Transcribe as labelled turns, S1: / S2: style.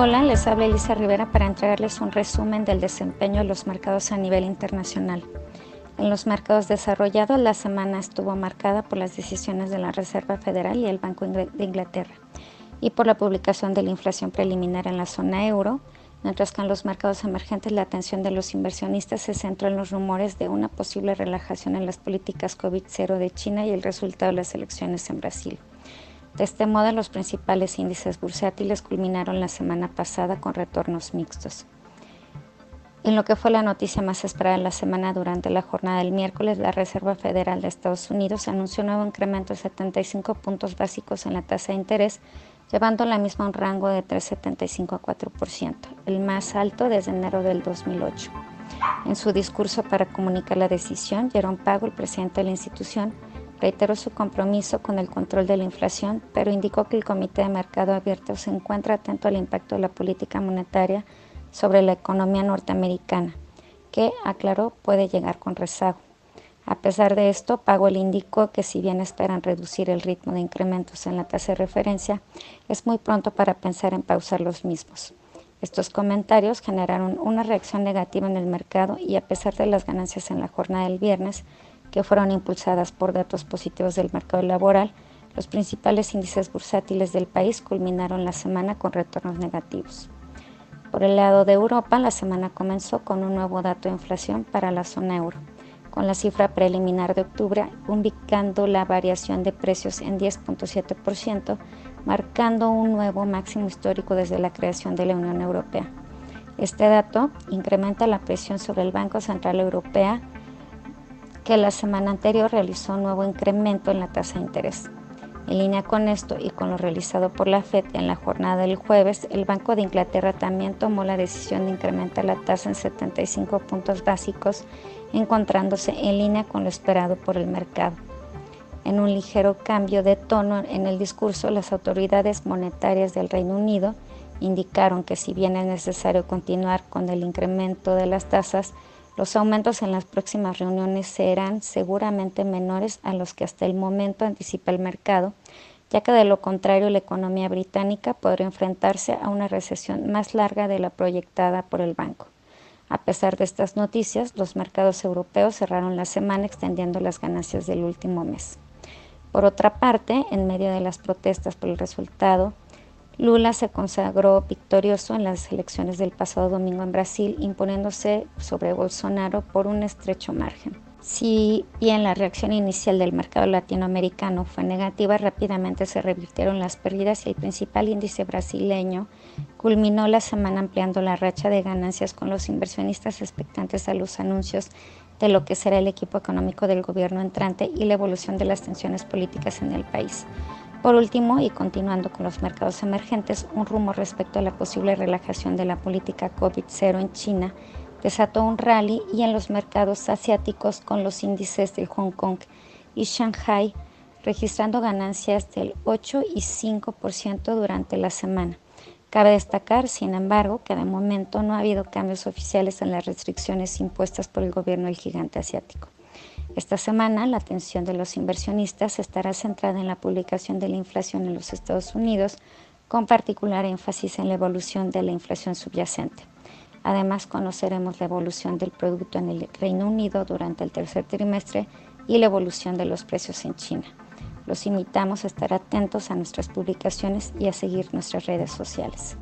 S1: Hola, les habla Elisa Rivera para entregarles un resumen del desempeño de los mercados a nivel internacional. En los mercados desarrollados, la semana estuvo marcada por las decisiones de la Reserva Federal y el Banco de Inglaterra y por la publicación de la inflación preliminar en la zona euro, mientras que en los mercados emergentes la atención de los inversionistas se centró en los rumores de una posible relajación en las políticas COVID-0 de China y el resultado de las elecciones en Brasil. De este modo, los principales índices bursátiles culminaron la semana pasada con retornos mixtos. En lo que fue la noticia más esperada de la semana durante la jornada del miércoles, la Reserva Federal de Estados Unidos anunció un nuevo incremento de 75 puntos básicos en la tasa de interés, llevando la misma a un rango de 3,75 a 4%, el más alto desde enero del 2008. En su discurso para comunicar la decisión, Jerome Powell, el presidente de la institución, reiteró su compromiso con el control de la inflación, pero indicó que el Comité de Mercado Abierto se encuentra atento al impacto de la política monetaria sobre la economía norteamericana, que, aclaró, puede llegar con rezago. A pesar de esto, Powell indicó que si bien esperan reducir el ritmo de incrementos en la tasa de referencia, es muy pronto para pensar en pausar los mismos. Estos comentarios generaron una reacción negativa en el mercado y a pesar de las ganancias en la jornada del viernes, que fueron impulsadas por datos positivos del mercado laboral, los principales índices bursátiles del país culminaron la semana con retornos negativos. Por el lado de Europa, la semana comenzó con un nuevo dato de inflación para la zona euro, con la cifra preliminar de octubre indicando la variación de precios en 10.7%, marcando un nuevo máximo histórico desde la creación de la Unión Europea. Este dato incrementa la presión sobre el Banco Central Europeo que la semana anterior realizó un nuevo incremento en la tasa de interés. En línea con esto y con lo realizado por la FED en la jornada del jueves, el Banco de Inglaterra también tomó la decisión de incrementar la tasa en 75 puntos básicos, encontrándose en línea con lo esperado por el mercado. En un ligero cambio de tono en el discurso, las autoridades monetarias del Reino Unido indicaron que si bien es necesario continuar con el incremento de las tasas, los aumentos en las próximas reuniones serán seguramente menores a los que hasta el momento anticipa el mercado, ya que de lo contrario la economía británica podría enfrentarse a una recesión más larga de la proyectada por el banco. A pesar de estas noticias, los mercados europeos cerraron la semana extendiendo las ganancias del último mes. Por otra parte, en medio de las protestas por el resultado Lula se consagró victorioso en las elecciones del pasado domingo en Brasil, imponiéndose sobre Bolsonaro por un estrecho margen. Si bien la reacción inicial del mercado latinoamericano fue negativa, rápidamente se revirtieron las pérdidas y el principal índice brasileño culminó la semana ampliando la racha de ganancias con los inversionistas expectantes a los anuncios de lo que será el equipo económico del gobierno entrante y la evolución de las tensiones políticas en el país. Por último, y continuando con los mercados emergentes, un rumor respecto a la posible relajación de la política COVID-0 en China desató un rally y en los mercados asiáticos con los índices de Hong Kong y Shanghai registrando ganancias del 8 y 5% durante la semana. Cabe destacar, sin embargo, que de momento no ha habido cambios oficiales en las restricciones impuestas por el gobierno del gigante asiático. Esta semana la atención de los inversionistas estará centrada en la publicación de la inflación en los Estados Unidos, con particular énfasis en la evolución de la inflación subyacente. Además, conoceremos la evolución del producto en el Reino Unido durante el tercer trimestre y la evolución de los precios en China. Los invitamos a estar atentos a nuestras publicaciones y a seguir nuestras redes sociales.